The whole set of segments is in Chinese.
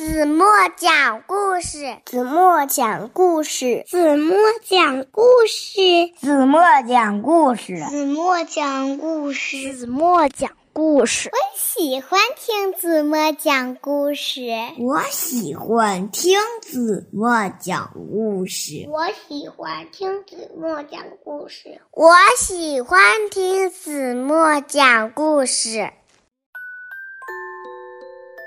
子墨讲故事，子墨讲故事，子墨讲故事，子墨讲故事，子墨讲故事，子墨讲故事。我喜欢听子墨讲故事，我喜欢听子墨讲故事，我喜欢听子墨讲故事，我喜欢听子墨讲故事。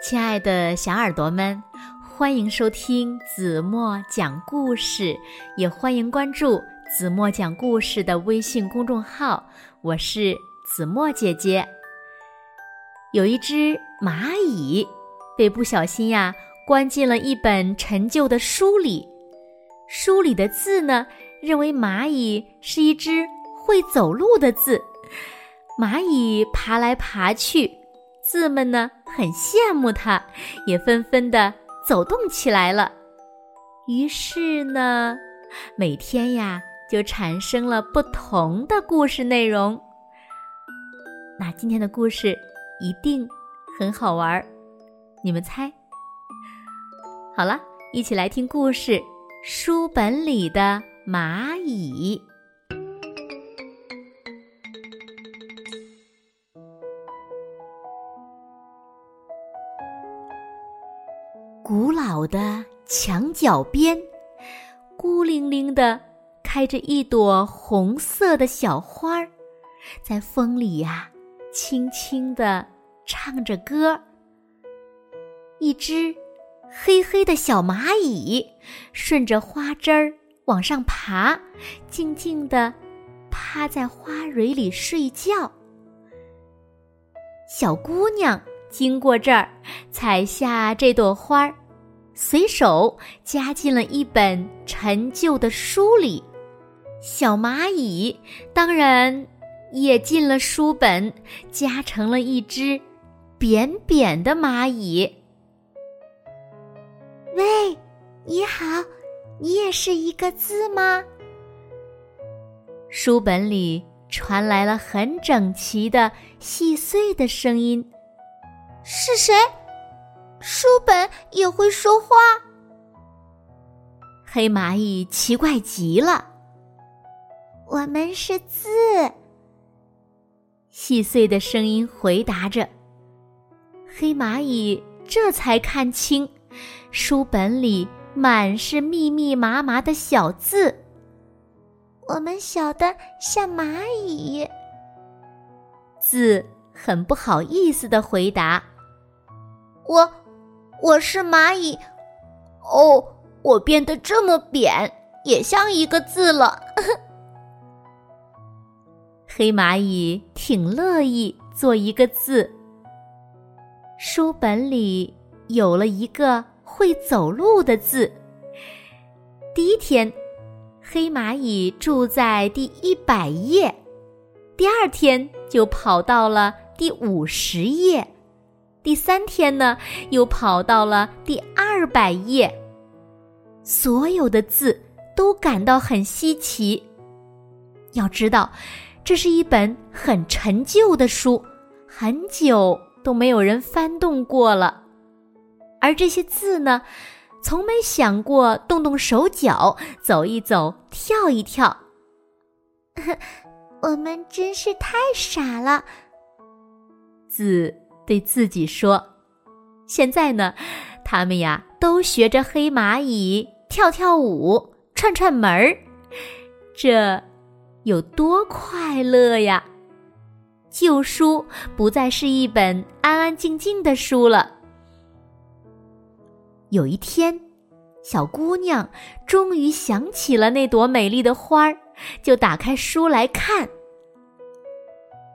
亲爱的小耳朵们，欢迎收听子墨讲故事，也欢迎关注子墨讲故事的微信公众号。我是子墨姐姐。有一只蚂蚁被不小心呀关进了一本陈旧的书里，书里的字呢，认为蚂蚁是一只会走路的字，蚂蚁爬来爬去。字们呢很羡慕它，也纷纷的走动起来了。于是呢，每天呀就产生了不同的故事内容。那今天的故事一定很好玩儿，你们猜？好了，一起来听故事《书本里的蚂蚁》。古老的墙角边，孤零零的开着一朵红色的小花儿，在风里呀，轻轻的唱着歌。一只黑黑的小蚂蚁顺着花枝儿往上爬，静静的趴在花蕊里睡觉。小姑娘。经过这儿，采下这朵花儿，随手夹进了一本陈旧的书里。小蚂蚁当然也进了书本，夹成了一只扁扁的蚂蚁。喂，你好，你也是一个字吗？书本里传来了很整齐的、细碎的声音。是谁？书本也会说话？黑蚂蚁奇怪极了。我们是字。细碎的声音回答着。黑蚂蚁这才看清，书本里满是密密麻麻的小字。我们小的像蚂蚁。字很不好意思的回答。我，我是蚂蚁，哦，我变得这么扁，也像一个字了。黑蚂蚁挺乐意做一个字。书本里有了一个会走路的字。第一天，黑蚂蚁住在第一百页，第二天就跑到了第五十页。第三天呢，又跑到了第二百页。所有的字都感到很稀奇。要知道，这是一本很陈旧的书，很久都没有人翻动过了。而这些字呢，从没想过动动手脚，走一走，跳一跳。我们真是太傻了。字。对自己说：“现在呢，他们呀都学着黑蚂蚁跳跳舞、串串门儿，这有多快乐呀！旧书不再是一本安安静静的书了。有一天，小姑娘终于想起了那朵美丽的花儿，就打开书来看。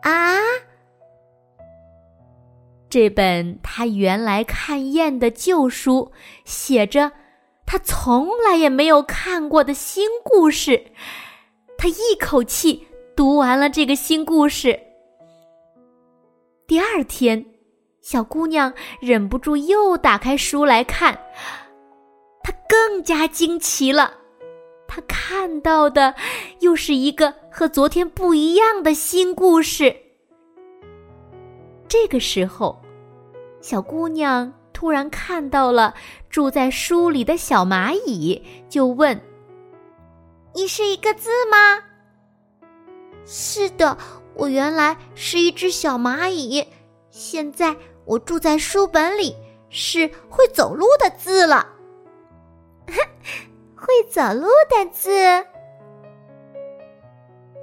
啊！”这本他原来看厌的旧书，写着他从来也没有看过的新故事。他一口气读完了这个新故事。第二天，小姑娘忍不住又打开书来看，她更加惊奇了。她看到的又是一个和昨天不一样的新故事。这个时候，小姑娘突然看到了住在书里的小蚂蚁，就问：“你是一个字吗？”“是的，我原来是一只小蚂蚁，现在我住在书本里，是会走路的字了。”“会走路的字。”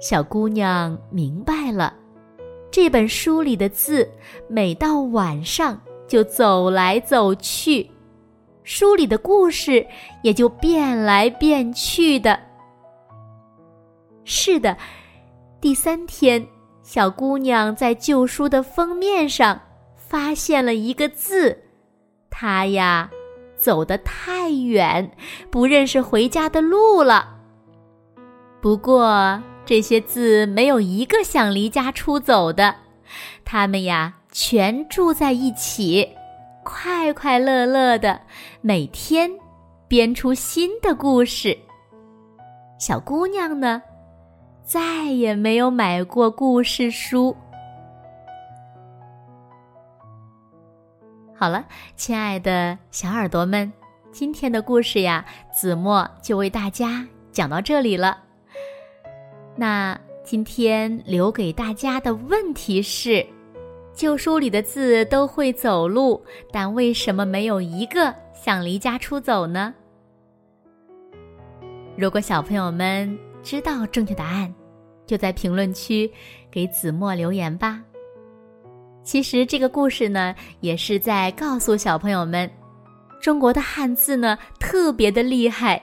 小姑娘明白了，这本书里的字，每到晚上就走来走去，书里的故事也就变来变去的。是的，第三天，小姑娘在旧书的封面上发现了一个字，她呀，走得太远，不认识回家的路了。不过。这些字没有一个想离家出走的，他们呀全住在一起，快快乐乐的，每天编出新的故事。小姑娘呢，再也没有买过故事书。好了，亲爱的小耳朵们，今天的故事呀，子墨就为大家讲到这里了。那今天留给大家的问题是：旧书里的字都会走路，但为什么没有一个想离家出走呢？如果小朋友们知道正确答案，就在评论区给子墨留言吧。其实这个故事呢，也是在告诉小朋友们，中国的汉字呢特别的厉害。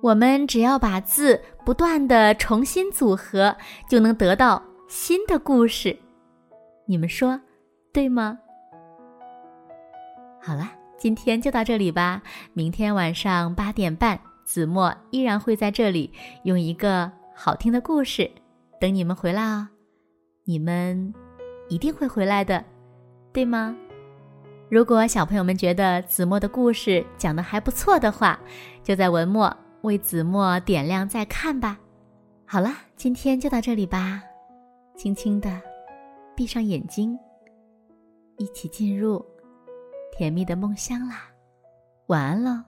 我们只要把字不断的重新组合，就能得到新的故事。你们说对吗？好了，今天就到这里吧。明天晚上八点半，子墨依然会在这里用一个好听的故事等你们回来哦。你们一定会回来的，对吗？如果小朋友们觉得子墨的故事讲的还不错的话，就在文末。为子墨点亮再看吧。好了，今天就到这里吧。轻轻的闭上眼睛，一起进入甜蜜的梦乡啦。晚安喽。